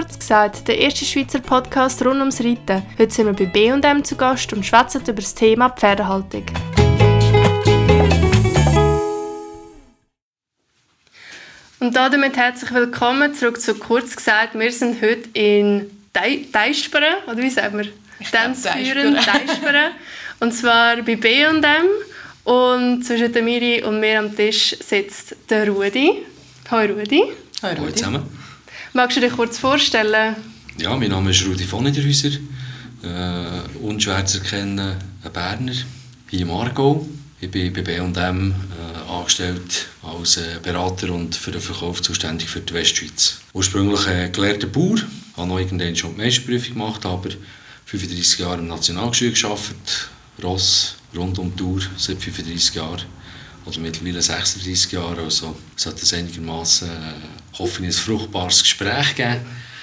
kurz gesagt, der erste Schweizer Podcast rund ums Reiten. Heute sind wir bei B&M zu Gast und schwätzen über das Thema Pferdehaltung. Und damit herzlich willkommen zurück zu kurz gesagt. Wir sind heute in Deisperen, oder wie sagen wir? Tänzführen, Deisperen. Und zwar bei B&M. Und zwischen der Miri und mir am Tisch sitzt der Rudi. Hallo Rudi. Hallo Rudi. zusammen. Magst du dich kurz vorstellen? Ja, mein Name ist Rudi von Niederhäuser. Äh, unschwer zu erkennen, ein Berner, hier im Aargau. Ich bin bei B&M äh, angestellt als äh, Berater und für den Verkauf zuständig für die Westschweiz. Ursprünglich äh, gelehrter Bauer, habe noch irgendwann schon die Meisterprüfung gemacht, aber 35 Jahre im Nationalgeschirr gearbeitet, Ross rund um die Tour seit 35 Jahren oder mittlerweile 36 Jahre. Also es hat es einigermaßen, äh, hoffe ich, ein fruchtbares Gespräch gegeben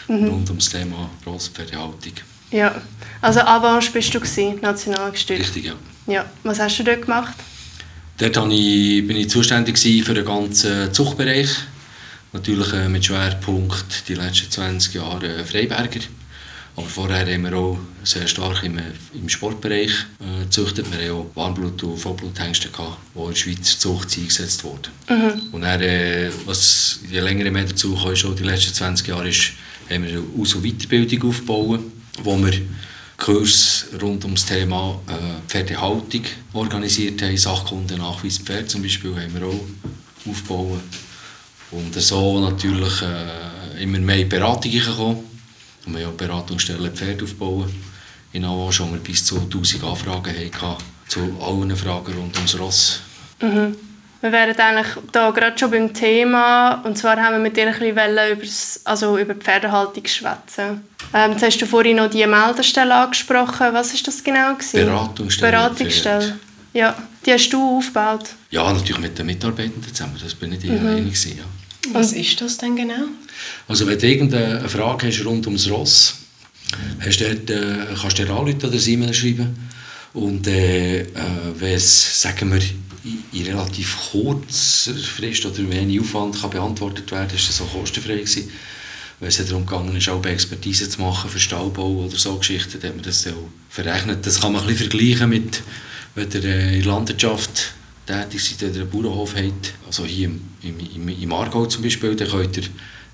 mhm. rund um das Thema Rosspferdehaltung. Ja, also Avanche bist du gewesen, nationalgestützt. Richtig, ja. Ja, was hast du dort gemacht? Dort ich, bin ich zuständig für den ganzen Zuchtbereich. Natürlich äh, mit Schwerpunkt die letzten 20 Jahre Freiberger. Aber vorher haben wir auch sehr stark im, im Sportbereich äh, gezüchtet. Wir hatten auch Warmblut- und Vollbluthengste, die in der Schweizer Zucht eingesetzt wurden. Mhm. Und dann, äh, was je länger mehr dazu kam, schon die letzten 20 Jahre, ist, haben wir eine Aus- und Weiterbildung aufgebaut, wo wir Kurs rund um das Thema äh, Pferdehaltung organisiert haben. Sachkunde Nachweis Pferd zum Beispiel haben wir auch aufgebaut. Und so natürlich äh, immer mehr Beratungen gekommen und wir haben Beratungsstellen Pferde aufbauen. In Aarau schon wir bis zu 1000 Anfragen hatten, zu allen Fragen rund ums Ross. Mhm. Wir wären eigentlich da gerade schon beim Thema und zwar haben wir mit dir ein bisschen über, also über die Pferdehaltung schwätzen. Ähm, jetzt hast du vorhin noch die Meldestelle angesprochen. Was ist das genau? Gewesen? Beratungsstelle. Beratungsstelle. Ja, die hast du aufgebaut? Ja, natürlich mit den Mitarbeitenden zusammen. Das bin ich die mhm. einig ja. Was ist das denn genau? Also wenn du irgendeine Frage hast rund ums Ross, hast du dort, äh, kannst du dir anrufen oder E-Mail schreiben. Und äh, äh, wenn es, sagen wir, in relativ kurzer Frist oder wenig Aufwand kann beantwortet werden kann, ist das auch kostenfrei gewesen. Wenn es darum ist, auch Expertise zu machen für Stallbau oder so Geschichten, dann hat man das auch verrechnet. Das kann man ein bisschen vergleichen mit, wenn ihr äh, in der Landwirtschaft tätig seid oder einen Bauernhof habt, also hier im, im, im, Aargau zum Beispiel, dann könnt ihr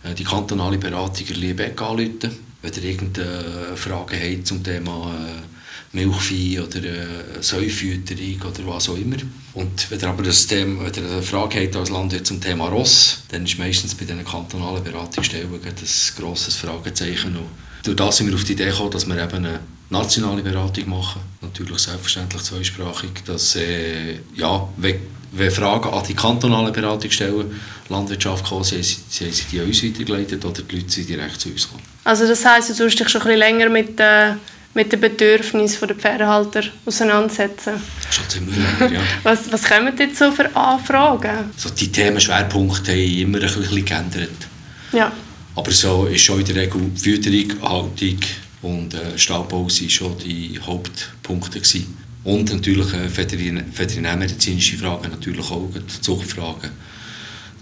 äh, die kantonale Beratung in Liebeck anrufen, wenn ihr irgendeine Frage habt zum Thema äh, Milchvieh oder äh, Säufütterung oder was auch immer. Und wenn ihr aber das Thema, wenn ihr eine Frage habt als Landwirt zum Thema Ross, dann ist meistens bei diesen kantonalen Beratungsstellen ein grosses Fragezeichen. Und durch das sind wir auf die Idee gekommen, dass wir eben eine nationale Beratung machen. Natürlich selbstverständlich zweisprachig. Dass, äh, ja, wenn, Fragen an die kantonale Beratungsstellen Landwirtschaft kommen, sie, haben sie die an uns weitergeleitet oder die Leute sind direkt zu uns gekommen. Also das heisst, du tust dich schon ein bisschen länger mit, äh, mit den Bedürfnissen der Pferdehalter auseinandersetzen? Schon ziemlich länger, ja. was, was kommen jetzt so für Anfragen? So die Themenschwerpunkte haben immer ein bisschen geändert. Ja. Aber so ist schon in der Regel Fütterung, Haltung und äh, Stallbau waren schon die Hauptpunkte. Gewesen. Und natürlich äh, veterinärmedizinische Fragen, natürlich auch Zuchtfragen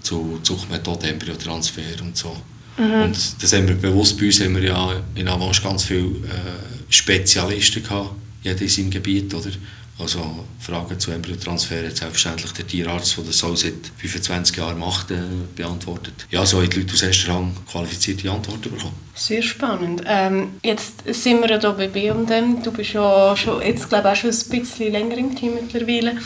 zu Zuchtmethoden, Embryotransfer und so. Mhm. Und das haben wir bewusst bei uns haben wir ja in Avanche ganz viele äh, Spezialisten gehabt, jeder in seinem Gebiet, oder? Also Fragen zu Embryotransfer hat selbstverständlich der Tierarzt, der das so seit 25 Jahren macht, äh, beantwortet. Ja, so haben die Leute aus erster Hand qualifizierte Antworten bekommen. Sehr spannend. Ähm, jetzt sind wir hier bei B&M. Du bist ja schon, jetzt glaube ich auch schon ein bisschen länger im Team mittlerweile.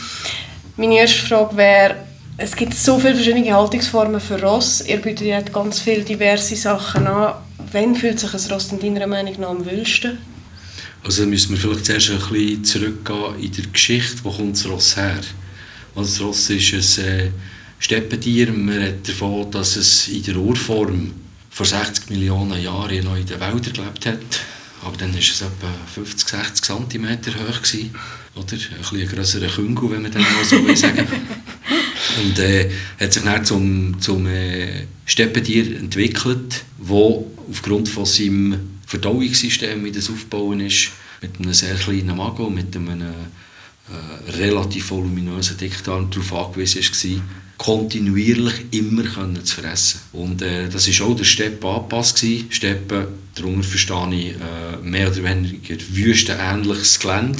Meine erste Frage wäre, es gibt so viele verschiedene Haltungsformen für Ross. Ihr bietet ja ganz viele diverse Sachen an. Wann fühlt sich ein Ross in deiner Meinung nach am wohlsten? Also müssen wir vielleicht zuerst ein bisschen zurückgehen in der Geschichte, wo kommt das Ross her? Also das Ross ist ein äh, Steppentier. Man redet davon, dass es in der Urform vor 60 Millionen Jahren noch in den Wäldern gelebt hat. Aber dann war es etwa 50, 60 cm hoch. Gewesen, oder? Ein bisschen grösserer Küngel, wenn man das mal so sagen Und äh, hat sich dann zum, zum äh, Steppentier entwickelt, wo aufgrund von seinem Verdauungssystem, wie das aufgebaut ist, mit einem sehr kleinen Magen, mit einem äh, relativ voluminösen Dickdarm darauf angewiesen war, kontinuierlich immer können zu fressen. Und äh, das war auch der Steppe angepasst. Steppe, darunter verstehe ich äh, mehr oder weniger wüstenähnliches Gelände,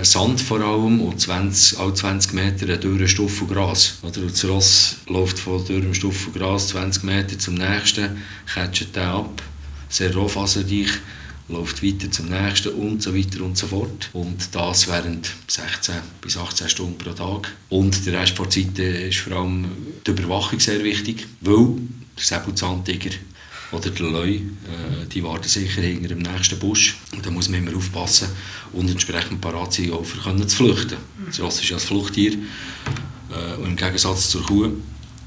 äh, Sand vor allem und 20, alle 20 Meter ein dürrer Stuffelgras. Oder? Und das Ross läuft von dürrem Stuffelgras 20 Meter zum nächsten, catcht den ab, sehr rohfaserreich läuft weiter zum nächsten und so weiter und so fort. Und das während 16 bis 18 Stunden pro Tag. Und der Rest der Zeit ist vor allem die Überwachung sehr wichtig, weil der Säbelzahntiger oder der Leu, äh, die warten sicher hinter dem nächsten Busch. Und da muss man immer aufpassen und entsprechend parat sein, auch für können zu flüchten. Das Ross ist ja ein Fluchttier. Äh, und im Gegensatz zur Kuh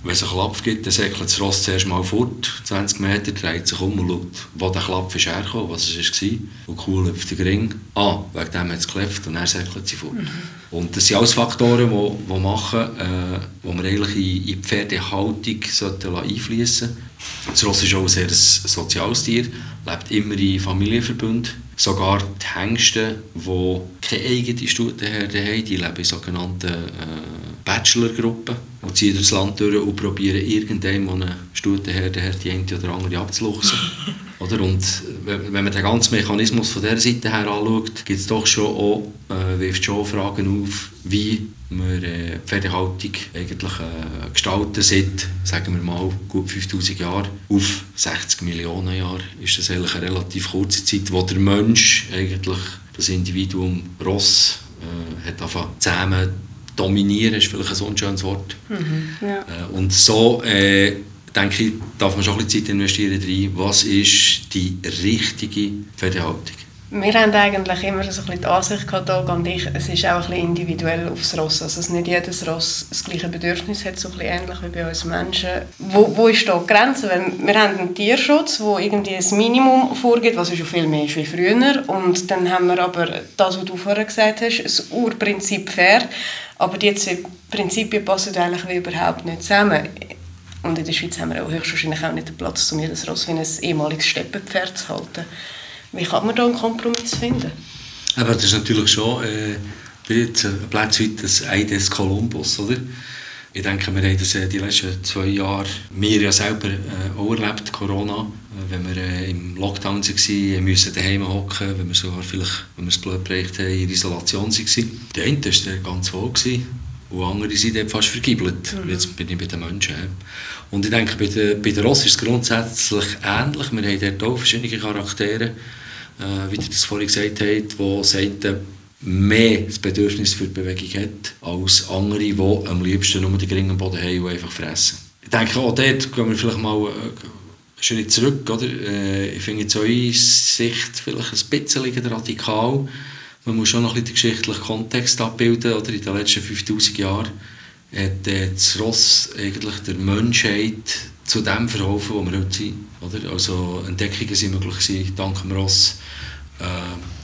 wenn es einen Klapp gibt, dann säckelt das Ross zuerst mal fort, 20 Meter, dreht sich um und schaut, wo der Klapp hergekommen, was es war. Und cool läuft der Ring. Ah, wegen dem hat es gekläfft und dann säckelt sie fort. Mhm. Und das sind alles Faktoren, die, die machen, äh, wo wir eigentlich in, in die Pferdehaltung einfließen sollten. Das Ross ist auch ein sehr soziales Tier, lebt immer in Familienverbünden. Sogar die Hengste, die keine eigene Stutenherde haben, die leben in sogenannten äh, Bachelorgruppen und ziehen durchs Land durch und probieren irgendwann eine Stutenherde die eine oder andere abzuluchsen. Oder? Und wenn man den ganzen Mechanismus von dieser Seite her anschaut, gibt es doch schon auch, äh, wirft schon Fragen auf, wie wir äh, Pferdehaltung eigentlich äh, gestalten seit, sagen wir mal, gut 5000 Jahren auf 60 Millionen Jahre. Ist das eigentlich eine relativ kurze Zeit, wo der Mensch eigentlich das Individuum Ross äh, hat angefangen zusammen dominieren, ist vielleicht ein unschönes Wort. Mhm, ja. Äh, und so äh, denke ich, darf man schon ein bisschen Zeit investieren rein, was ist die richtige Pferdehaltung. Wir haben eigentlich immer so ein bisschen die Ansicht gehabt, und ich, es ist auch ein bisschen individuell aufs Ross. Also nicht jedes Ross das gleiche Bedürfnis hat, so ein bisschen ähnlich wie bei uns Menschen. Wo, wo ist da die Grenze? Weil wir haben einen Tierschutz, der irgendwie ein Minimum vorgibt, was schon viel mehr ist wie früher. Und dann haben wir aber das, was du vorher gesagt hast, das Urprinzip fair. Aber die zwei Prinzipien passen eigentlich überhaupt nicht zusammen. Und in der Schweiz haben wir auch höchstwahrscheinlich auch nicht den Platz, um jedes Ross wie ein ehemaliges Steppenpferd zu halten. Wie kann man da einen Kompromiss finden? Aber das ist natürlich schon äh, ein Platz wie das Ei des Kolumbus, oder? Ich denke, wir haben das die letzten zwei Jahre, wir ja selber äh, auch erlebt, Corona. Wenn wir äh, im Lockdown waren, müssen daheim hocken, wenn wir sogar vielleicht, wenn wir es blöd bereicht haben, in Isolation waren. Der eine war ganz wohl gewesen, und andere sind fast vergibelt. Mhm. Jetzt bin ich bei den Menschen. Und ich denke, bei der, bei der Ross ist es grundsätzlich ähnlich. Wir haben dort auch verschiedene Charaktere, äh, wie ihr das vorhin gesagt habt, die sagen, mehr das Bedürfnis für die Bewegung hat, als andere, die am liebsten nur den geringen Boden haben und einfach fressen. Ich denke, auch dort gehen wir vielleicht mal äh, Schritt zurück. Oder? Äh, ich finde jetzt eure Sicht vielleicht ein bisschen radikal. Man muss schon noch ein bisschen den geschichtlichen Kontext abbilden. Oder? In den letzten 5000 Jahren hat äh, das Ross eigentlich der Menschheit zu dem verholfen, wo wir heute sind. Oder? Also Entdeckungen sind möglich gewesen, dank dem Ross. Äh,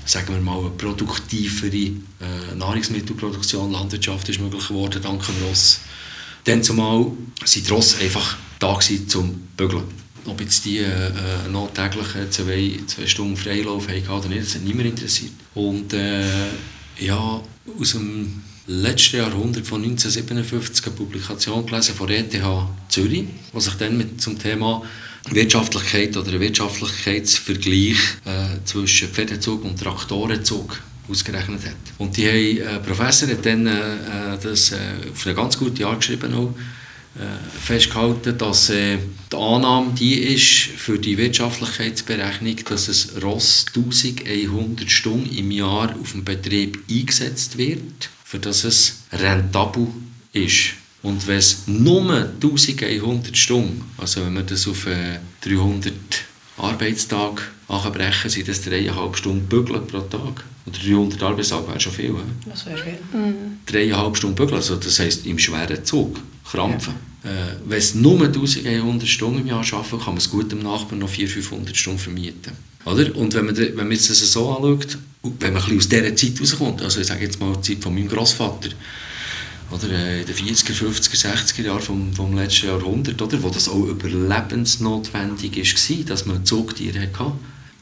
sagen wir mal, eine produktivere äh, Nahrungsmittelproduktion, Landwirtschaft ist möglich geworden, dank dem Ross. Dann zumal sind die Ross einfach da gewesen, zum Bügeln. Ob jetzt die äh, noch täglich zwei, zwei Stunden Freilauf haben oder nicht, das hat niemand interessiert. Und äh, ja, aus dem letzten Jahrhundert von 1957 eine Publikation gelesen von ETH Zürich, die sich dann mit zum Thema Wirtschaftlichkeit oder Wirtschaftlichkeitsvergleich äh, zwischen Pferdezug und Traktorenzug ausgerechnet hat. Und die haben, äh, Professor hat dann äh, das äh, auf eine ganz gute Art geschrieben auch, äh, festgehalten, dass äh, die Annahme die ist für die Wirtschaftlichkeitsberechnung, dass es Ross 1100 Stunden im Jahr auf dem Betrieb eingesetzt wird, für dass es rentabel ist. Und wenn es nur 1100 Stunden, also wenn wir das auf äh, 300 Arbeitstage anbrechen, sind das 3,5 Stunden Bügeln pro Tag. Oder 300 Arbeitstage wäre schon viel. He? Das wäre viel. Mhm. 3,5 Stunden Bügeln, also das heisst im schweren Zug, krampfen. Ja. Äh, wenn es nur 1100 Stunden im Jahr arbeiten, kann man es gut dem Nachbarn noch 400, 500 Stunden vermieten. Oder? Und wenn man, wenn man das so anschaut, wenn man ein bisschen aus dieser Zeit rauskommt, also ich sage jetzt mal die Zeit von meinem Großvater, oder, äh, in den 40er, 50er, 60er Jahren vom, vom letzten Jahrhundert, oder, wo das auch überlebensnotwendig war, dass man Zugtiere hatte.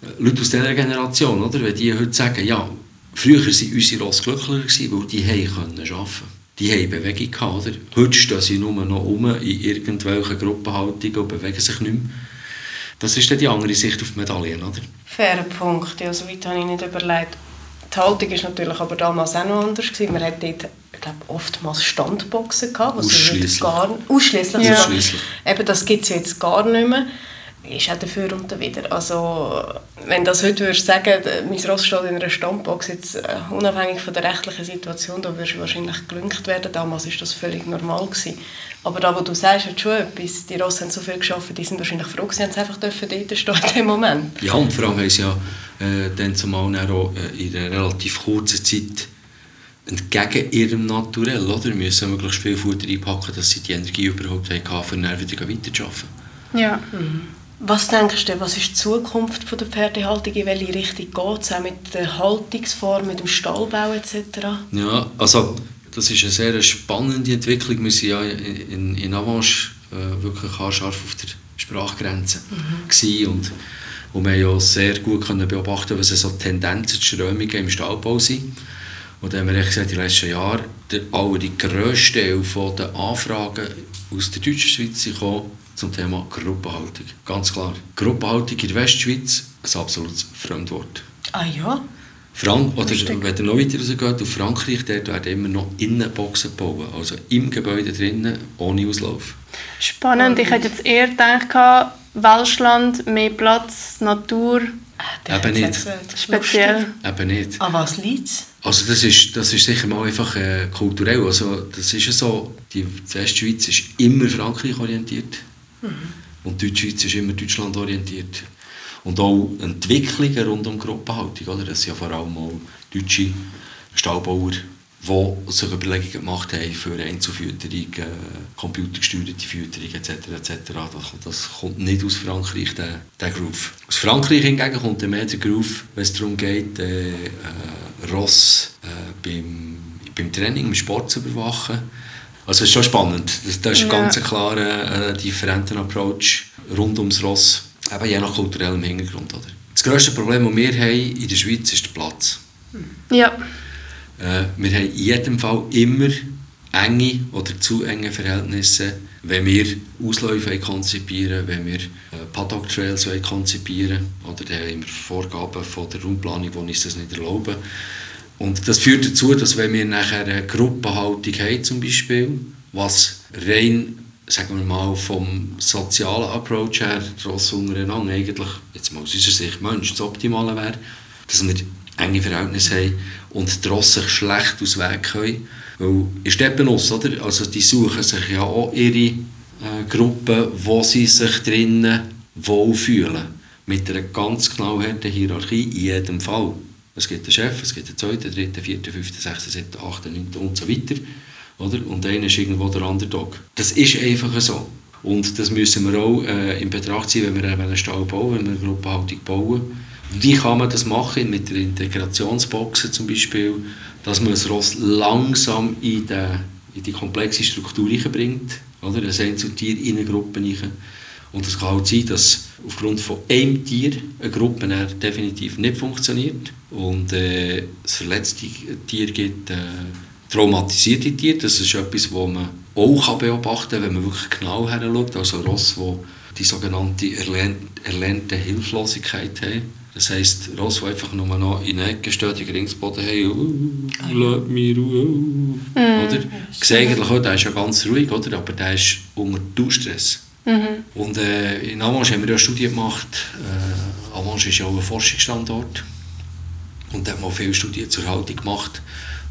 Äh, Leute aus dieser Generation, oder, wenn die heute sagen, ja, früher waren unsere Ross glücklicher, weil die haben arbeiten die haben Bewegung gehabt. Oder? Heute stehen sie nur noch um in irgendwelchen Gruppenhaltungen und bewegen sich nicht mehr. Das ist dann die andere Sicht auf die Medaillen, oder? Fairer Punkt, ja, so weit habe ich nicht überlegt. Die Haltung war natürlich aber damals auch noch anders. Gewesen. Man hat dort ich glaube, oftmals Standboxen gehabt. Ausschließlich. Ausschließlich. Ja. Eben, das gibt es jetzt gar nicht mehr ist auch dafür und wieder. Also, wenn das heute würdest sagen, mein Ross steht in einer Standbox, jetzt uh, unabhängig von der rechtlichen Situation, da würdest du wahrscheinlich gelüngt werden. Damals war das völlig normal. Gewesen. Aber da, wo du sagst, hat schon etwas. Die Ross haben so viel geschafft, die sind wahrscheinlich froh, sie haben einfach dort stehen in dem Moment. Ja, und vor allem haben sie ja äh, dann zumal auch äh, in einer relativ kurzen Zeit entgegen ihrem Naturell, oder? müssen möglichst viel Futter einpacken, dass sie die Energie überhaupt haben, um wieder weiterzuarbeiten. Ja. Mhm. Was denkst du, was ist die Zukunft der Pferdehaltung? In welche Richtung geht es? Auch mit der Haltungsform, mit dem Stallbau etc.? Ja, also das ist eine sehr spannende Entwicklung. Wir waren ja in, in Avanche äh, wirklich scharf auf der Sprachgrenze mhm. und, und wir haben ja sehr gut können beobachten, was so Tendenzen, Strömungen im Stallbau sind. Und dann haben wir gesagt, in den letzten Jahren, der allergrösste Teil der Anfragen aus der deutschen Schweiz gekommen zum Thema Gruppenhaltung. Ganz klar, Gruppenhaltung in der Westschweiz ein absolutes Fremdwort. Ah ja? Frank oder wenn ihr noch weiter rausgeht, auf Frankreich, dort werden immer noch Innenboxen gebaut, also im Gebäude drinnen, ohne Auslauf. Spannend, ich hätte jetzt eher gedacht, Welschland, mehr Platz, Natur. Ah, Eben nicht. Speziell. Eben nicht. An was liegt Also das ist, das ist sicher mal einfach äh, kulturell. Also das ist ja so, die Westschweiz ist immer Frankreich orientiert. Mhm. Und Deutschschweiz ist immer Deutschland orientiert. Und auch Entwicklungen rund um Gruppenhaltung. Oder? Das sind ja vor allem auch deutsche Stallbauer, die sich Überlegungen gemacht haben für Einzelfütterung, äh, computergesteuerte Fütterung etc. etc. Das, das, kommt nicht aus Frankreich, der, der Groove. Aus Frankreich hingegen kommt mehr der Groove, wenn es darum geht, äh, äh, Ross äh, beim, beim Training, im Sport zu überwachen also es ist schon spannend. Das, das ist ja. ganz klarer äh, differenter Approach rund ums Ross, eben je nach kulturellem Hintergrund. Oder? Das grösste Problem, das wir haben in der Schweiz, ist der Platz. Ja. Äh, wir haben in jedem Fall immer enge oder zu enge Verhältnisse, wenn wir Ausläufe konzipieren, wenn wir äh, Paddock-Trails konzipieren oder dann haben wir Vorgaben von der Raumplanung, die uns das nicht erlauben. Und das führt dazu, dass wenn wir nachher eine Gruppenhaltung haben zum Beispiel, was rein, sagen wir mal, vom sozialen Approach her, Ross untereinander eigentlich, jetzt mal aus unserer Sicht Mensch, das Optimale wäre, dass wir enge Verhältnisse haben und Ross sich schlecht aus Weg können. Weil in Steppenus, oder? Also die suchen sich ja auch ihre äh, Gruppen, wo sie sich drinnen wohlfühlen. Mit einer ganz knallharten Hierarchie in jedem Fall. Es gibt einen Chef, es gibt einen zweiten, dritten, vierten, fünften, sechsten, siebten, achten, neunten und so weiter. Oder? Und einer ist irgendwo der Underdog. Das ist einfach so. Und das müssen wir auch äh, in Betracht ziehen, wenn wir einen Stall bauen, wenn wir eine Gruppenhaltung bauen. Wie kann man das machen mit der Integrationsboxen zum Beispiel, dass man das Ross langsam in die, in die komplexe Struktur bringt, oder? ein Einzeltier in eine Gruppe rein. Und es kann halt sein, dass aufgrund von einem Tier eine Gruppe definitiv nicht funktioniert und äh, es verletzte Tiere gibt, äh, traumatisierte Tiere. Das ist etwas, was man auch beobachten kann, wenn man wirklich genau hinschaut. Also Ross, die die sogenannte erlernte, erlernte Hilflosigkeit haben. Das heisst, Ross, die einfach nur noch in der Ecke stehen, die Geringsboden haben, oh, lass mich Ruhe, mm. oder? Ich eigentlich auch, der ist ja ganz ruhig, oder? aber der ist unter Dauerstress. Mhm. Und äh, in Amange haben wir ja eine Studie gemacht. Äh, Amange ist ja auch ein Forschungsstandort. Und da haben wir viele Studien zur Haltung gemacht.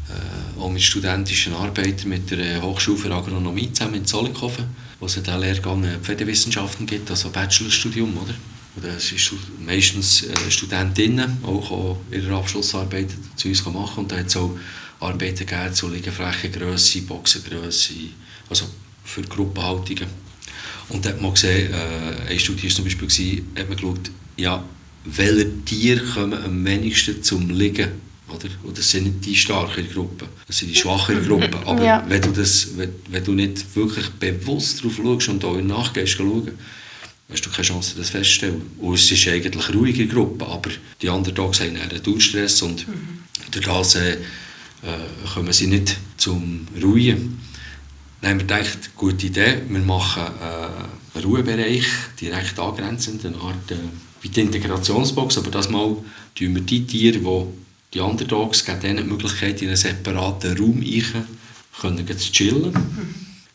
Äh, auch mit studentischen Arbeitern mit der Hochschule für Agronomie zusammen in Zollikofen, wo es einen Lehrgang äh, Pferdewissenschaften gibt, also ein Bachelorstudium. Oder? Und das ist meistens äh, Studentinnen, auch, auch ihre Abschlussarbeit zu uns machen. Und da hat es auch Arbeiten gegeben zu Liegeflächengrösse, Boxengrösse, also für Gruppenhaltungen. Und da hat man gesehen, äh, eine Studie war zum Beispiel, gewesen, hat man geschaut, ja, welche Tiere kommen am wenigsten zum Liegen. Oder? Und das sind nicht die starken Gruppen, das sind die schwachen Gruppen. Aber ja. wenn, du das, wenn, wenn, du nicht wirklich bewusst darauf schaust und auch nachgehst, schauen, hast du keine Chance, das festzustellen. Und es ist eigentlich eine ruhige Gruppe, aber die anderen Tage haben einen Durchstress und mhm. durch das äh, äh, kommen sie nicht zum Ruhen. Dann haben wir gedacht, gute Idee, wir machen äh, einen Ruhebereich direkt angrenzend, eine Art äh, wie die Integrationsbox, aber das Mal tun wir die Tiere, die die Underdogs, geben denen die Möglichkeit, in einen separaten Raum können zu chillen.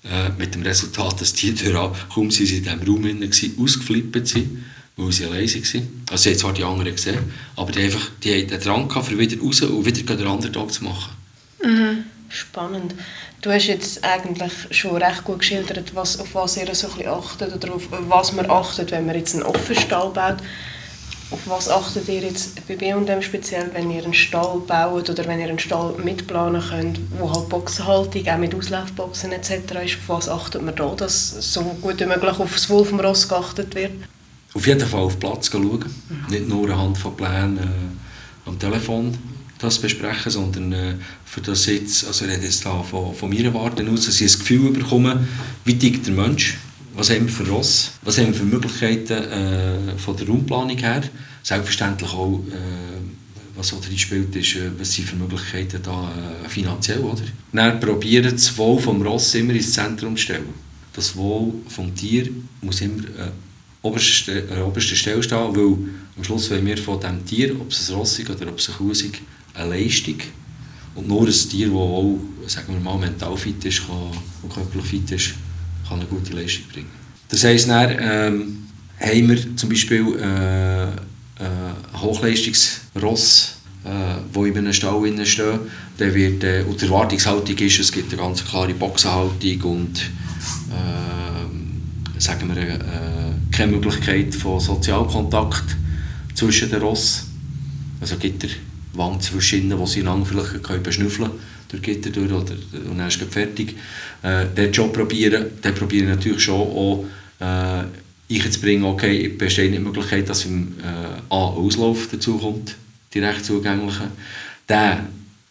Äh, mit dem Resultat, dass die durch, kaum sie in diesem Raum waren, ausgeflippt sind, weil sie allein waren. Also sie haben zwar die anderen gesehen, aber die, einfach, die haben den Drang gehabt, wieder raus und wieder den Underdog zu machen. Mhm. Spannend. Du hast jetzt eigentlich schon recht gut geschildert, was, auf was ihr so ein bisschen achtet oder auf was man achtet, wenn man jetzt einen Offenstall baut. Auf was achtet ihr jetzt bei B&M speziell, wenn ihr einen Stall baut oder wenn ihr einen Stall mitplanen könnt, wo halt Boxenhaltung, auch mit Auslaufboxen etc. ist? Auf was achtet man da, dass so gut wie möglich auf das Wohl vom Ross geachtet wird? Auf jeden Fall auf Platz schauen, mhm. nicht nur anhand von Plänen äh, am Telefon das besprechen, sondern äh, für das jetzt, also ich rede jetzt da von, von meiner Warte aus, dass ich ein Gefühl bekomme, wie tickt der Mensch, was haben wir für Ross, was haben wir für Möglichkeiten äh, von der Raumplanung her, selbstverständlich auch, äh, was auch drin spielt, ist, äh, was sind für Möglichkeiten da äh, finanziell, oder? Dann probieren das Wohl vom Ross immer ins Zentrum zu stellen. Das Wohl vom Tier muss immer äh, oberste, an oberster Stelle stehen, weil am Schluss wollen wir von dem Tier, ob es ein Ross ist oder ob es ein Kuh ist, eine Leistung. Und nur ein Tier, das auch sagen mal, mental fit ist kann, und körperlich fit ist, kann eine gute Leistung bringen. Das heisst, dann, ähm, haben wir zum Beispiel äh, äh, Hochleistungsross, äh, wo in einem Stall stehen. Dann wird, äh, und die Erwartungshaltung ist, es gibt eine ganz klare Boxenhaltung und äh, sagen wir, äh, keine Möglichkeit von Sozialkontakt zwischen den Ross. Also Wand zwischen ihnen, wo sie lang vielleicht können beschnüffeln durch Gitter durch oder, und dann ist es fertig. Äh, den Job probieren, dann probiere ich natürlich schon auch äh, einzubringen, okay, besteht nicht die Möglichkeit, dass im äh, A Auslauf dazu kommt, direkt zugängliche. Der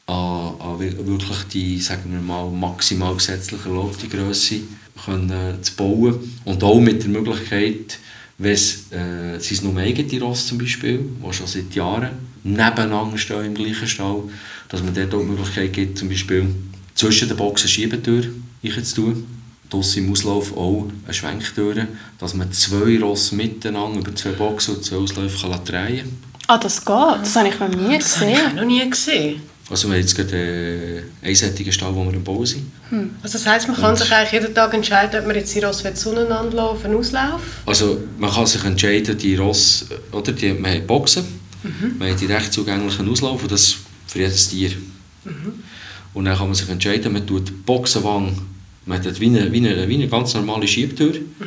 an, an wirklich die, sagen wir mal, maximal gesetzlich erlaubte Größe können, äh, zu bauen und auch mit der Möglichkeit, wenn es äh, sind nur eigene Ross zum Beispiel, die schon seit Jahren nebeneinander stehen im gleichen Stall, dass man dort auch die Möglichkeit gibt, zum Beispiel zwischen den Boxen Schiebetür zu tun. Draussen im Auslauf auch eine Schwenktür, dass man zwei Ross miteinander über zwei Boxen und zwei Ausläufe kann drehen kann. Ah, das geht? Das habe ich noch nie das gesehen. Das habe ich noch nie gesehen. Also wir haben jetzt gerade einen einseitigen Stall, wo wir im Bau sind. Hm. Also das heisst, man kann und sich eigentlich jeden Tag entscheiden, ob man jetzt die Ross zueinander laufen Auslauf? Also man kann sich entscheiden, die Ross, oder die, man hat Boxen, mhm. man hat direkt zugänglichen Auslauf und das für jedes Tier. Mhm. Und dann kann man sich entscheiden, man tut die Boxenwang, man hat wie eine, wie eine, wie eine ganz normale Schiebtür, mhm.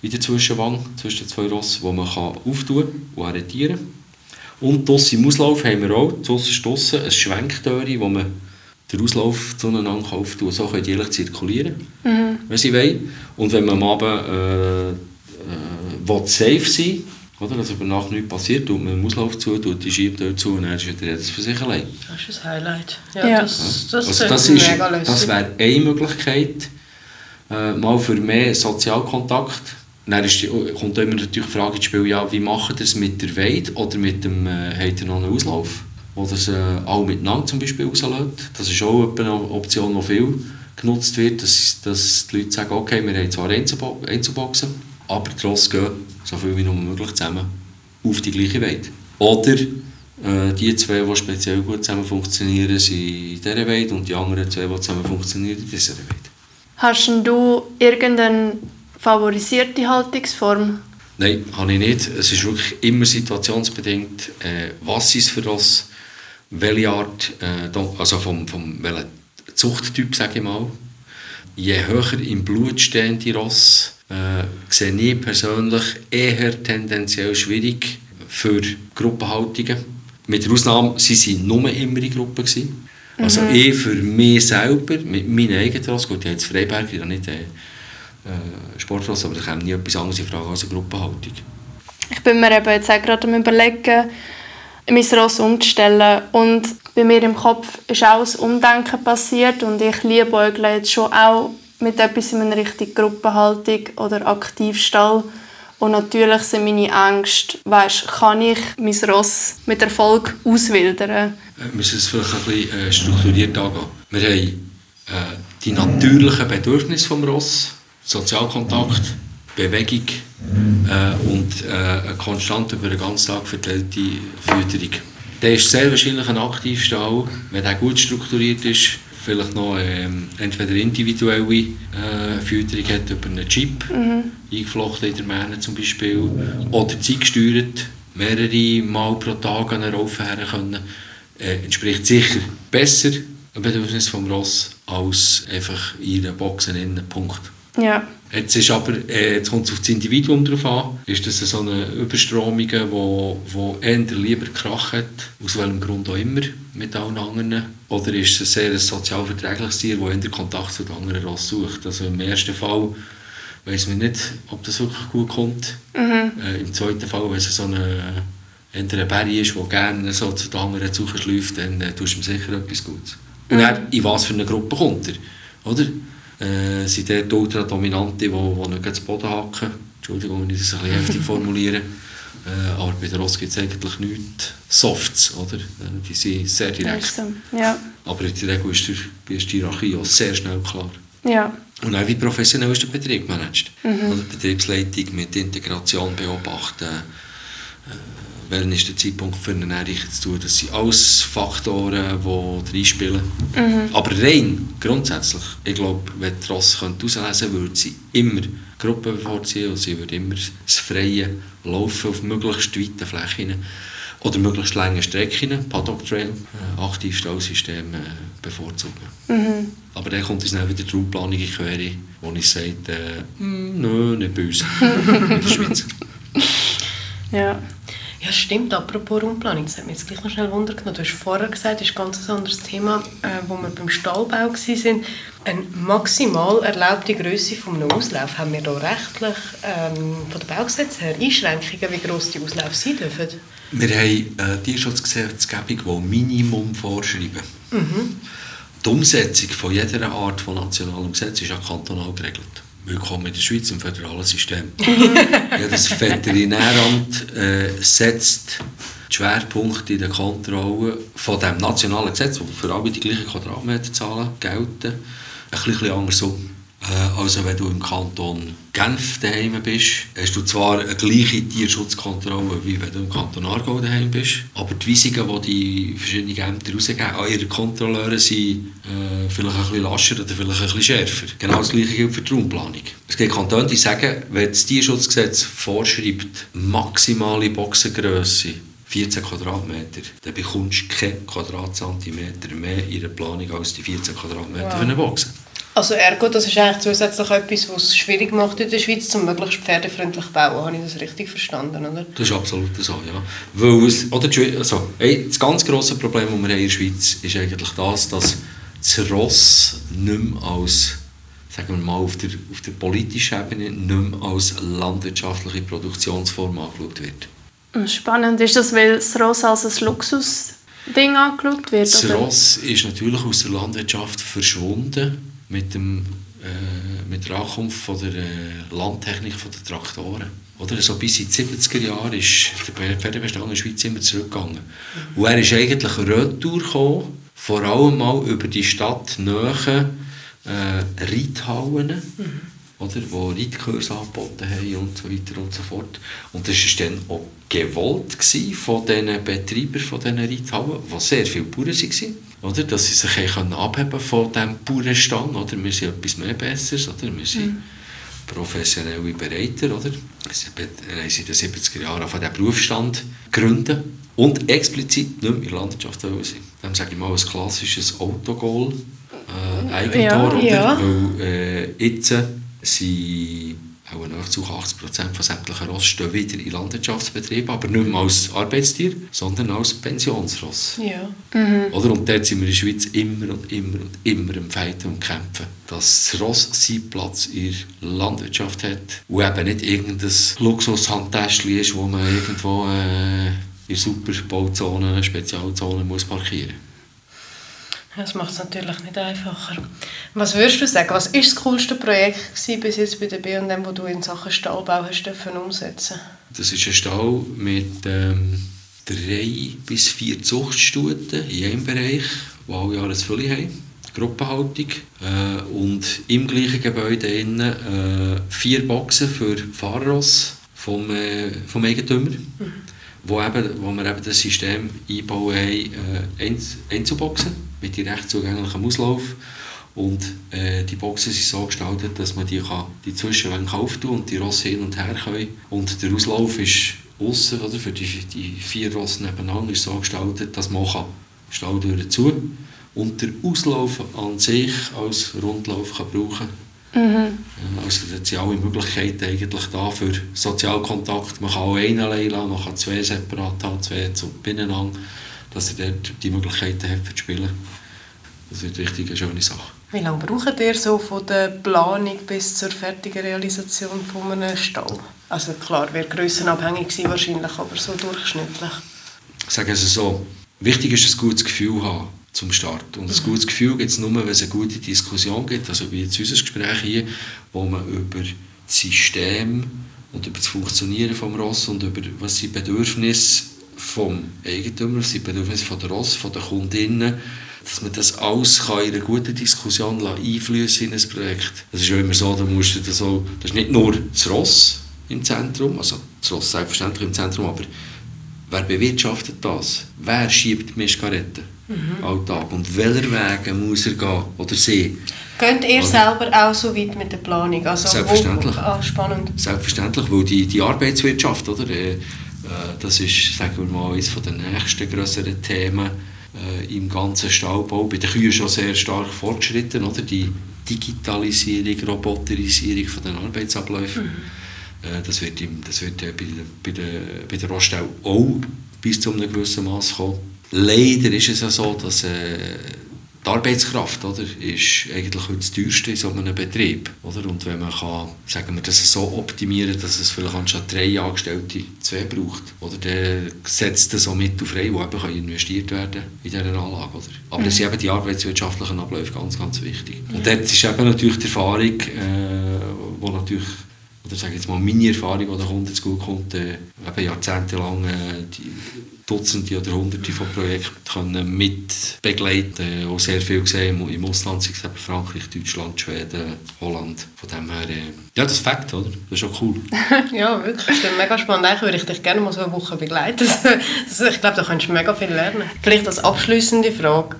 in der Zwischenwang, zwischen den zwei Ross, wo man kann auftun und arretieren kann. Und draussen im Auslauf haben wir auch, draussen draussen, ein Schwenktüre, wo man den Auslauf zueinander auftun kann. So können die zirkulieren, mhm. wenn sie wollen. Und wenn man am Abend äh, äh, safe sein oder? Also über Nacht nichts passiert, tut man den Auslauf zu, tut die Schiebtür zu und dann ist wieder jedes für sich allein. Das ist ein Highlight. Ja, ja. Das, das, also das, ist, das wäre eine Möglichkeit, äh, mal für mehr Sozialkontakt dann ist die, kommt immer natürlich die Frage ins Spiel, ja, wie macht ihr es mit der Weide oder mit dem äh, habt ihr noch einen Auslauf? Oder es äh, alle miteinander zum Beispiel rauslässt. Das ist auch eine Option, die viel genutzt wird, dass, dass die Leute sagen, okay, wir haben zwar Einzelboxen, aber trotzdem gehen so viel wie nur möglich zusammen auf die gleiche Weide. Oder äh, die zwei, die speziell gut zusammen funktionieren, sind in dieser Weide und die anderen zwei, die zusammen funktionieren, in dieser Weide. Hast du irgendeinen favorisierte Haltungsform? Nein, habe ich nicht. Es ist wirklich immer situationsbedingt. Äh, was ist für das? Welche Art, äh, also vom, vom welchen Zuchttyp, sage ich mal. Je höher im Blut stehende Ross äh, sehe ich persönlich eher tendenziell schwierig für Gruppenhaltungen. Mit der Ausnahme, sie waren nur immer in Gruppen. Gewesen. Also mhm. ich für mich selber, mit meinen eigenen Ross, gut, ich habe jetzt Freiberg, ich nicht... Äh, äh, Sportklasse, aber da kommt nie etwas anderes in Frage als eine Gruppenhaltung. Ich bin mir eben jetzt auch gerade am überlegen, mein Ross umzustellen und bei mir im Kopf ist auch ein Umdenken passiert und ich liebe jetzt schon auch mit etwas in einer richtigen Gruppenhaltung oder Aktivstall Und natürlich sind meine Ängste, weißt, kann ich mein Ross mit Erfolg auswildern? Äh, wir müssen es vielleicht ein bisschen äh, strukturiert angehen. Wir haben äh, die natürlichen Bedürfnisse des Ross, Sozialkontakt, Bewegung und eine konstant über den ganzen Tag verteilte Fütterung. Der ist sehr wahrscheinlich ein Aktivstall, wenn er gut strukturiert ist, vielleicht noch ähm, entweder individuelle äh, Fütterung hat über einen Chip, mhm. eingeflochten in der Mähne zum Beispiel, oder zeitgesteuert, mehrere Mal pro Tag an einen Raufen her können, äh, entspricht sicher besser ein Bedürfnis vom Ross als einfach in der Boxen innen. Punkt. Ja. Jetzt, ist aber, äh, jetzt kommt es auf das Individuum drauf an. Ist das so eine Überstromung, wo, wo eher lieber Krach hat, aus welchem Grund auch immer, mit allen anderen? Oder ist es ein sehr sozial verträgliches Tier, das eher Kontakt zu den anderen Rassen sucht? Also im ersten Fall weiß man nicht, ob das wirklich gut kommt. Mhm. Äh, Im zweiten Fall, wenn es so eine, ein Berry ist, der gerne so zu den anderen zuschläuft, dann äh, tust du ihm sicher etwas Gutes. Und mhm. dann, in was für eine Gruppe kommt er? Oder? äh, sind dort Ultradominante, die, die nicht zu Boden hacken. Entschuldigung, wenn ich das ein bisschen heftig formuliere. Äh, aber bei der Ross gibt es eigentlich nichts Softs, oder? Äh, die sind sehr direkt. Ja. Aber in der Regel ist die, ist die Hierarchie auch sehr schnell klar. Ja. Und auch wie professionell ist der Betrieb managt. Mhm. Oder Betriebsleitung mit Integration beobachten, äh, wann ist der Zeitpunkt für eine Ernährung zu tun. Das sind alles Faktoren, die reinspielen. Mhm. Aber rein grundsätzlich, ich glaube, wenn die Ross herauslesen könnte, würde sie immer Gruppen bevorziehen und sie würde immer das freie Laufen auf möglichst weiten Flächen oder möglichst lange Strecken, Paddock Trail, äh, aktiv Stausystem äh, bevorzugen. Mhm. Aber dann kommt uns dann wieder die Raumplanung in die Quere, wo ich sage, äh, nö, nicht bei uns, in der Schweiz. Ja. Ja, stimmt. Apropos Raumplanung, das hat mich jetzt gleich noch schnell Wunder genommen. Du hast vorher gesagt, das ist ein ganz anderes Thema, äh, wo wir beim Stallbau waren. Eine maximal erlaubte Größe von einem Auslauf haben wir da rechtlich ähm, von der Baugesetz her Einschränkungen, wie gross die Auslaufe sein dürfen? Wir haben eine äh, Tierschutzgesetzgebung, die Minimum vorschreiben. Mhm. Die Umsetzung von jeder Art von nationalem Gesetz ist auch kantonal geregelt. Willkommen in der Schweiz im föderalen System. ja, das Veterinäramt äh, setzt die Schwerpunkte in der Kontrolle von dem nationalen Gesetz, wo für alle die gleichen Quadratmeterzahlen gelten, ein bisschen anders um. Äh, also wenn du im Kanton Genf daheim bist, hast du zwar eine gleiche Tierschutzkontrolle, wie wenn du im Kanton Aargau daheim bist, aber die Weisungen, die die verschiedenen Ämter rausgeben, an ihre Kontrolleure sind äh, vielleicht ein bisschen lascher oder vielleicht ein bisschen schärfer. Genau das gleiche gilt für die Raumplanung. Es gibt Kantone, die sagen, wenn das Tierschutzgesetz vorschreibt, maximale Boxengröße 14 Quadratmeter, dann bekommst du keinen Quadratzentimeter mehr in der Planung als die 14 Quadratmeter wow. für eine Box. Also ergo, das ist eigentlich zusätzlich etwas, was es schwierig macht in der Schweiz, um möglichst pferdefreundlich zu bauen. Habe ich das richtig verstanden, oder? Das ist absolut so, ja. Weil es, oder also, ey, das ganz grosse Problem, das wir haben in der Schweiz ist eigentlich das, dass das Ross nicht mehr als, sagen wir mal, auf der, auf der politischen Ebene nicht mehr als landwirtschaftliche Produktionsform angeschaut wird. Spannend. Ist das, weil das Ross als ein Luxusding angeschaut wird? Das oder? Ross ist natürlich aus der Landwirtschaft verschwunden mit, dem, äh, mit der Ankunft von der äh, Landtechnik von den Traktoren. Oder so bis in die 70er Jahre ist der Pferdebestand in der Schweiz immer zurückgegangen. Und er ist eigentlich retour gekommen, vor allem mal über die Stadt Nähe äh, Reithallen. Mhm oder, wo Reitkurse angeboten haben und so weiter und so fort. Und das war dann auch gewollt von den Betreibern von diesen Reithallen, die sehr viele Bauern waren, oder, dass sie sich abheben von diesem Bauernstand. Oder? Wir sind etwas mehr Besseres, oder? wir sind mhm. professionelle Bereiter. Oder? Wir haben in den 70er Jahren von diesem Berufsstand gegründet und explizit nicht mehr in der Landwirtschaft sein. Dann sage ich mal ein klassisches Autogol, äh, Eigentor, ja, oder? Ja. Weil äh, jetzt sind auch nahezu 80 Prozent von sämtlichen Ross stehen wieder in Landwirtschaftsbetrieben, aber nicht mehr als Arbeitstier, sondern als Pensionsross. Ja. Mhm. Oder? Und dort sind wir in der Schweiz immer und immer und immer im Fighten und Kämpfen, dass das Ross seinen Platz in der Landwirtschaft hat und eben nicht irgendein Luxushandtäschchen ist, wo man irgendwo äh, in Superbauzone, Spezialzone muss parkieren muss. Das macht es natürlich nicht einfacher. Was würdest du sagen, was war das coolste Projekt bis jetzt bei der B&M, das du in Sachen Stahlbau hast umsetzen Das ist ein Stall mit ähm, drei bis vier Zuchtstuten in einem Bereich, die alle Jahre eine Fülle haben. Gruppenhaltung. Äh, und im gleichen Gebäude innen, äh, vier Boxen für Fahrross vom, äh, vom Eigentümer. Mhm. Wo, eben, wo wir eben das System einbauen haben, äh, Einzelboxen mit direkt zugänglichem Auslauf. Und äh, die Boxen sind so gestaltet, dass man die, kann, die Zwischenwände auftun und die Rosse hin und her können. Und der Auslauf ist außen oder für die, die vier Rosse nebeneinander ist so gestaltet, dass man kann Staudüren zu und der Auslauf an sich als Rundlauf kann brauchen mhm. Also da sind alle Möglichkeiten eigentlich da für Sozialkontakt. Man kann auch einen allein lassen, man kann zwei separat haben, zwei beieinander, dass er dort die Möglichkeiten hat für das Spielen. Das ist richtig eine schöne Sache. Wie lange braucht ihr so von der Planung bis zur fertigen Realisation von einem Stall? Also klar, wäre grössenabhängig gewesen wahrscheinlich, aber so durchschnittlich. Sagen Sie so, wichtig ist ein gutes Gefühl haben zum Start. Und ein mhm. gutes Gefühl gibt es nur, wenn es eine gute Diskussion gibt, also wie jetzt unser Gespräch hier, wo man über das System und über das Funktionieren des Ross und über was die Bedürfnisse vom Eigentümer, was die Bedürfnisse von der Ross, von der Kundinnen, dass man das alles kann in einer guten Diskussion einfließen in ein Projekt. Das ist ja immer so, da musst du das, auch, das ist nicht nur das Ross im Zentrum, also das Ross selbstverständlich im Zentrum, aber wer bewirtschaftet das? Wer schiebt die Mischkaretten? Mhm. Alltag. Und welcher Wege muss er gehen oder sie? Geht ihr selber auch so weit mit der Planung? Also Selbstverständlich. Wo, ah, spannend. Selbstverständlich, weil die, die Arbeitswirtschaft, oder, äh, äh das ist sagen wir mal, eines der nächsten größeren Themen äh, im ganzen Stahlbau. Bei den Kühen schon sehr stark fortgeschritten, oder? die Digitalisierung, Roboterisierung von den Arbeitsabläufen. Mhm. Äh, das wird, im, das wird äh, bei, bei, der, bei der Roststelle auch bis zu einem gewissen Maß kommen leider ist es ja so, dass äh, die Arbeitskraft oder, ist eigentlich das teuerste in so einem Betrieb. Oder? Und wenn man kann, sagen wir, das so optimieren dass es vielleicht anstatt drei Angestellte zwei braucht, oder, dann setzt das so Mittel frei, die eben investiert werden in dieser Anlage. Oder? Aber mhm. das sind eben die arbeitswirtschaftlichen Abläufe ganz, ganz wichtig. Und dort ist eben natürlich die Erfahrung, äh, wo natürlich oder sage jetzt mal meine Erfahrung, die der Kunde zu gut kommt, äh, eben jahrzehntelang äh, die Dutzende oder Hunderte von Projekten können mit begleiten. Auch sehr viel gesehen im Ausland, sei es Frankreich, Deutschland, Schweden, Holland. Von dem her, äh, ja, das ist Fakt, oder? Das ist schon cool. ja, wirklich. Das ist mega spannend. Eigentlich würde ich dich gerne mal so eine Woche begleiten. Ich glaube, da kannst du mega viel lernen. Vielleicht als abschließende Frage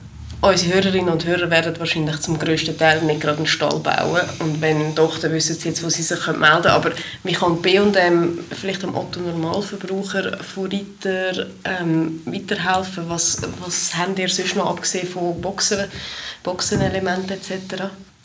unsere Hörerinnen und Hörer werden wahrscheinlich zum grössten Teil nicht gerade einen Stall bauen. Und wenn doch, dann wissen sie jetzt, wo sie sich melden können. Aber wie kann B&M vielleicht dem Otto-Normalverbraucher von Ritter ähm, weiterhelfen? Was, was habt ihr sonst noch abgesehen von Boxen, Boxenelementen etc.?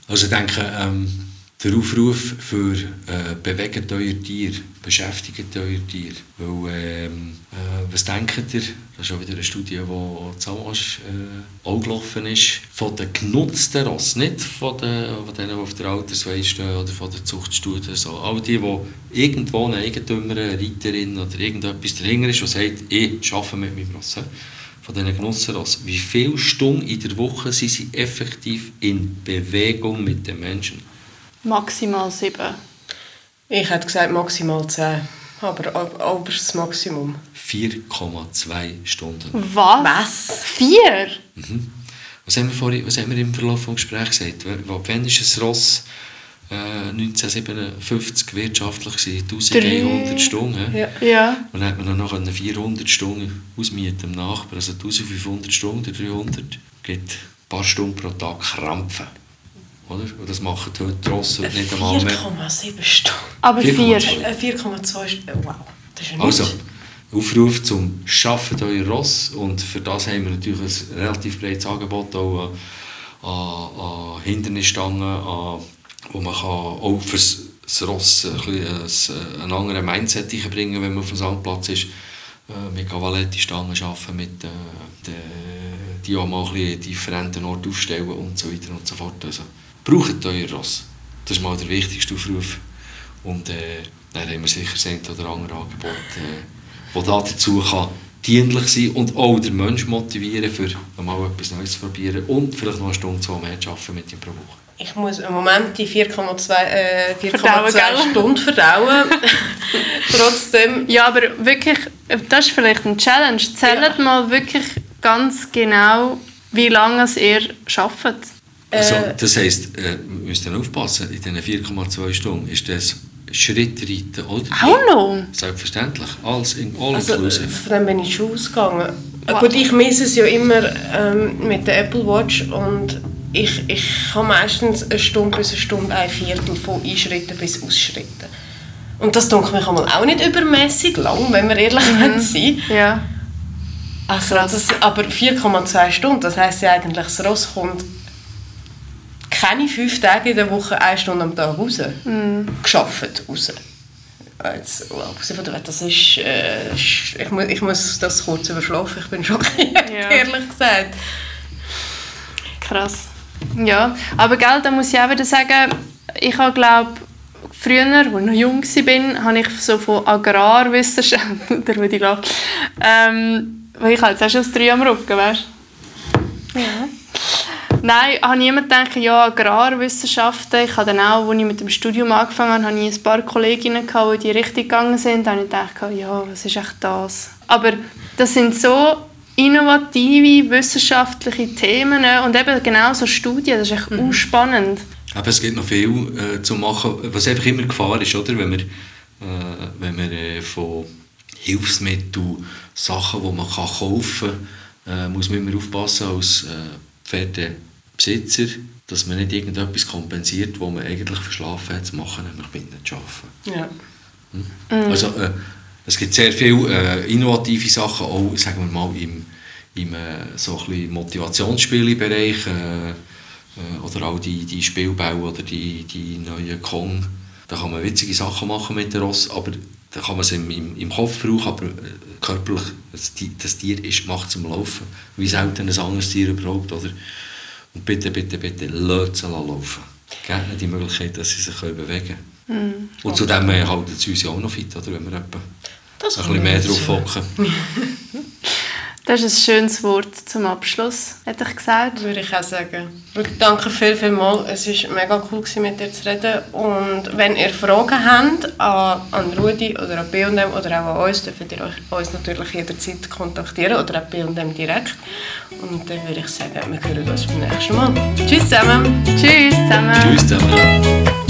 Also ich denke, ähm der Aufruf für äh, bewegt euer Tier, beschäftigt euer Tier. Weil, ähm, äh, was denkt ihr? Das ist auch wieder eine Studie, die Zamasch äh, auch gelaufen ist. Von den genutzten Rassen, nicht von, den, von denen, die auf der Altersweise stehen oder von der Zuchtstudie. So. All die, die irgendwo eine Eigentümer, eine Reiterin oder irgendetwas dahinter ist, die sagt, ich arbeite mit meinem Ross von diesen Genossenrassen, wie viele Stunden in der Woche sind sie effektiv in Bewegung mit den Menschen? Maximal sieben. Ich hätte gesagt maximal zehn. Aber das Maximum. 4,2 Stunden. Was? Was? Vier? Mhm. Was, haben wir vorhin, was haben wir im Verlauf des Gesprächs gesagt? Wann ist ein Ross äh, 1957 wirtschaftlich gewesen? 1100 Stunden. Ja. ja. Und dann hat man noch 400 Stunden ausmieten im Nachbar. Also 1500 Stunden, 300 gibt ein paar Stunden pro Tag Krampfen. Oder? Und das machen heute die Rosse nicht einmal mehr. 4,7 Stunden. Aber 4,2 4,2 Wow, das ist ja Also, Aufruf zum «Schafft euer Ross» und für das haben wir natürlich ein relativ breites Angebot auch an, an, an Hindernisstangen, an, wo man kann auch für das Ross ein, ein, ein anderes Mindset bringen wenn man auf dem Sandplatz ist. Äh, mit Cavaletti-Stangen arbeiten, mit äh, de, die auch mal ein differenten Ort aufstellen und so weiter und so fort. Also, braucht euer Ross. Das ist mal der wichtigste Aufruf. Und äh, dann haben wir sicher das oder andere Angebot, äh, das dazu kann dienlich sein und auch den Menschen motivieren, für mal etwas Neues zu probieren und vielleicht noch eine Stunde, zwei mehr zu arbeiten mit ihm pro Woche. Ich muss im Moment die 4,2 äh, 4,2 Verdauen? Stunden verdauen. Trotzdem, Ja, aber wirklich, das ist vielleicht eine Challenge. Zählt mal wirklich ganz genau, wie lange es ihr arbeitet. Also, Äh, das heisst, äh, wir müssen dann aufpassen, in diesen 4,2 Stunden ist das Schrittreiten, oder? Auch noch? Selbstverständlich, alles in all also, inclusive. von dem bin ich schon ausgegangen. Wow. Gut, ich messe es ja immer ähm, mit der Apple Watch und ich, ich habe meistens eine Stunde bis eine Stunde, ein Viertel von Einschritten bis Ausschritten. Und das denke mich einmal auch nicht übermäßig lang, wenn wir ehrlich mhm. sein Ja. Also, das, aber 4,2 Stunden, das heisst ja eigentlich, das Ross kommt keine fünf Tage in der Woche eine Stunde am Tag raus. Geschafft raus. Jetzt, abgesehen von der Welt, das ist, äh, ich, muss, ich muss das kurz überschlafen, ich bin schockiert, Ja. ehrlich gesagt. Krass. Ja, aber gell, da muss ich auch wieder sagen, ich habe glaube früher, als ich noch jung war, habe ich so von Agrarwissenschaften, der würde ich lachen, ähm, weil ich jetzt auch schon das drei am Rücken, weißt du? Ja. Nein, habe immer gedacht, ja, Agrarwissenschaften, ich habe dann auch, als ich mit dem Studium angefangen habe, habe ich ein paar Kolleginnen gehabt, die in die Richtung gegangen sind, da habe ich gedacht, ja, was ist echt das? Aber das sind so innovative wissenschaftliche Themen und eben genau so Studien, das ist echt mhm. spannend. Aber es gibt noch viel äh, zu machen, was einfach immer Gefahr ist, oder? Wenn wir, äh, wenn wir äh, von Hilfsmitteln, Sachen, die man kann kaufen kann, äh, muss man immer aufpassen als äh, Pferdebesitzer, dass man nicht irgendetwas kompensiert, was man eigentlich verschlafen hat zu machen, nämlich Binden zu arbeiten. Ja. Also, äh, es gibt sehr viele äh, innovative Sachen, auch sagen wir mal, im, im äh, so Motivationsspielbereich äh, äh, oder auch die, die Spielbälle oder die, die neuen Kong. Da kann man witzige Sachen machen mit den Ross, aber da kann man es im, im, im Kopf brauchen, aber äh, körperlich, das, das Tier ist gemacht zum Laufen. Wie selten ein anderes Tier überhaupt, oder? Und bitte, bitte, bitte, lasst sie laufen. Gebt ihnen die Möglichkeit, dass sie sich bewegen können. Und zudem halten sie uns ja auch noch fit, oder? wenn wir etwa Das ein bisschen mehr drauf hocken. Das ist ein schönes Wort zum Abschluss, hätte ich gesagt. Würde ich auch sagen. Wirklich, danke viel, viel mal. Es war mega cool, gewesen, mit dir zu reden. Und wenn ihr Fragen habt an, an Rudi oder an B&M oder auch an uns, dürft ihr euch, uns natürlich jederzeit kontaktieren oder an B&M direkt. Und dann würde ich sagen, wir hören uns beim nächsten Mal. Tschüss zusammen! Tschüss zusammen. Tschüss zusammen.